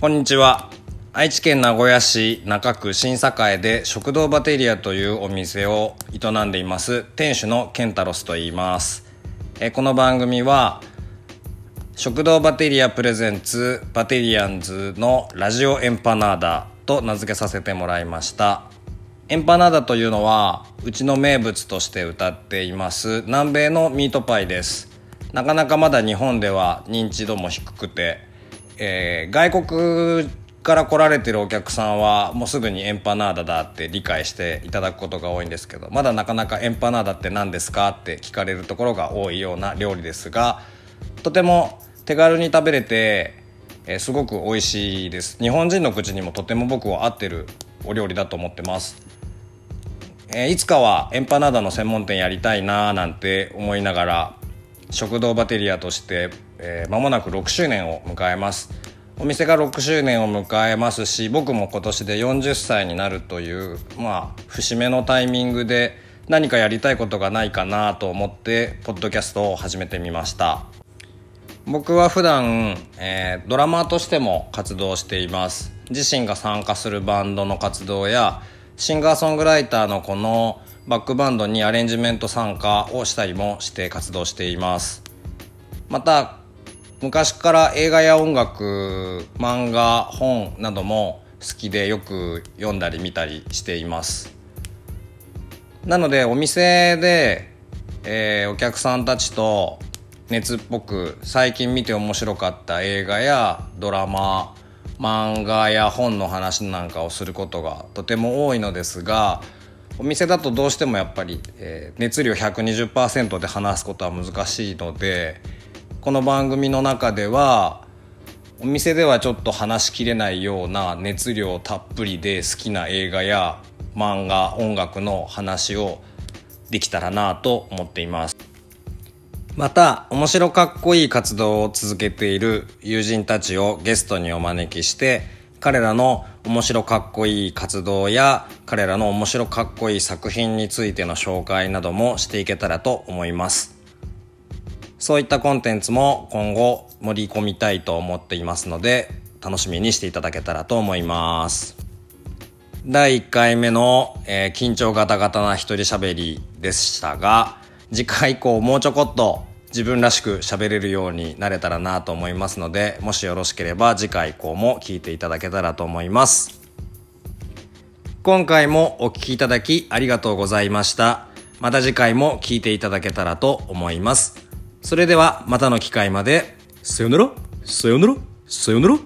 こんにちは。愛知県名古屋市中区新栄で食堂バテリアというお店を営んでいます。店主のケンタロスと言います。えこの番組は食堂バテリアプレゼンツバテリアンズのラジオエンパナーダと名付けさせてもらいました。エンパナーダというのはうちの名物として歌っています。南米のミートパイです。なかなかまだ日本では認知度も低くて、えー、外国から来られてるお客さんはもうすぐにエンパナーダだって理解していただくことが多いんですけどまだなかなかエンパナーダって何ですかって聞かれるところが多いような料理ですがとても手軽に食べれて、えー、すごく美味しいです。日本人の口にもとても僕は合ってるお料理だと思ってます、えー、いつかはエンパナーダの専門店やりたいなーなんて思いながら食堂バテリアとしてえー、間もなく6周年を迎えます。お店が6周年を迎えますし僕も今年で40歳になるというまあ節目のタイミングで何かやりたいことがないかなと思ってポッドキャストを始めてみました。僕は普段、えー、ドラマーとしても活動しています。自身が参加するバンドの活動やシンガーソングライターのこのバックバンドにアレンジメント参加をしたりもして活動しています。また昔から映画や音楽漫画本なども好きでよく読んだり見たりしています。なのでお店で、えー、お客さんたちと熱っぽく最近見て面白かった映画やドラマ漫画や本の話なんかをすることがとても多いのですがお店だとどうしてもやっぱり、えー、熱量120%で話すことは難しいのでこの番組の中ではお店ではちょっと話しきれないような熱量たっぷりで好きな映画や漫画音楽の話をできたらなと思っています。また面白かっこいい活動を続けている友人たちをゲストにお招きして彼らの面白かっこいい活動や彼らの面白かっこいい作品についての紹介などもしていけたらと思います。そういったコンテンツも今後盛り込みたいと思っていますので楽しみにしていただけたらと思います。第1回目の、えー、緊張ガタガタな一人喋りでしたが次回以降もうちょこっと自分らしく喋れるようになれたらなと思いますのでもしよろしければ次回以降も聞いていただけたらと思います。今回もお聴きいただきありがとうございました。また次回も聞いていただけたらと思います。それではまたの機会まで。さよなら。さよなら。さよなら。